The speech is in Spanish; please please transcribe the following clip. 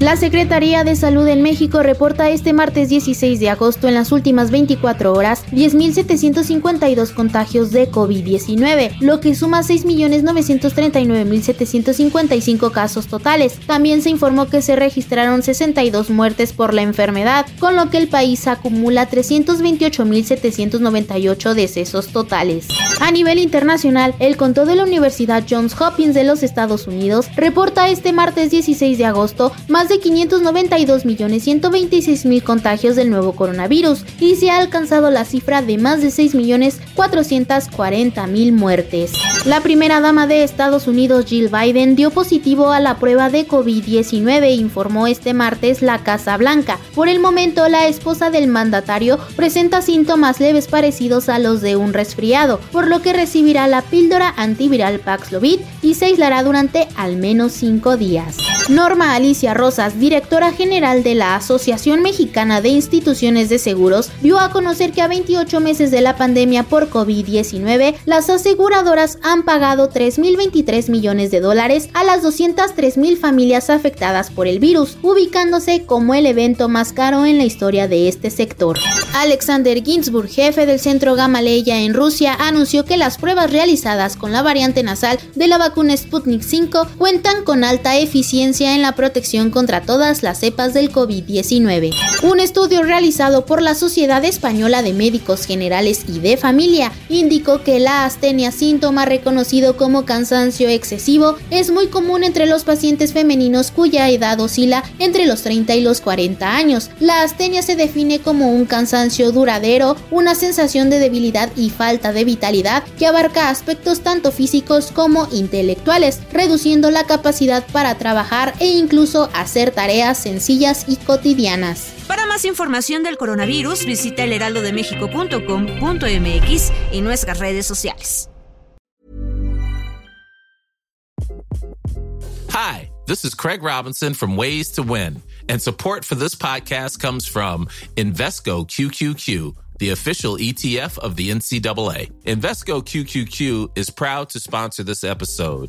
La Secretaría de Salud en México reporta este martes 16 de agosto en las últimas 24 horas 10.752 contagios de COVID-19, lo que suma 6.939.755 casos totales. También se informó que se registraron 62 muertes por la enfermedad, con lo que el país acumula 328.798 decesos totales. A nivel internacional, el conteo de la Universidad Johns Hopkins de los Estados Unidos reporta este martes 16 de agosto más de 592.126.000 contagios del nuevo coronavirus y se ha alcanzado la cifra de más de 6.440.000 muertes. La primera dama de Estados Unidos, Jill Biden, dio positivo a la prueba de COVID-19, informó este martes la Casa Blanca. Por el momento, la esposa del mandatario presenta síntomas leves parecidos a los de un resfriado, por lo que recibirá la píldora antiviral Paxlovid y se aislará durante al menos 5 días. Norma Alicia Directora general de la Asociación Mexicana de Instituciones de Seguros, dio a conocer que a 28 meses de la pandemia por COVID-19, las aseguradoras han pagado 3.023 millones de dólares a las 203.000 familias afectadas por el virus, ubicándose como el evento más caro en la historia de este sector. Alexander Ginsburg, jefe del centro Gamaleya en Rusia, anunció que las pruebas realizadas con la variante nasal de la vacuna Sputnik 5 cuentan con alta eficiencia en la protección contra todas las cepas del COVID-19. Un estudio realizado por la Sociedad Española de Médicos Generales y de Familia indicó que la astenia, síntoma reconocido como cansancio excesivo, es muy común entre los pacientes femeninos cuya edad oscila entre los 30 y los 40 años. La astenia se define como un cansancio duradero, una sensación de debilidad y falta de vitalidad que abarca aspectos tanto físicos como intelectuales, reduciendo la capacidad para trabajar e incluso hacer tareas sencillas y cotidianas. Para más información del coronavirus, visita elheraldodemexico.com.mx y nuestras redes sociales. Hi, this is Craig Robinson from Ways to Win, and support for this podcast comes from Invesco QQQ, the official ETF of the NCAA. Invesco QQQ is proud to sponsor this episode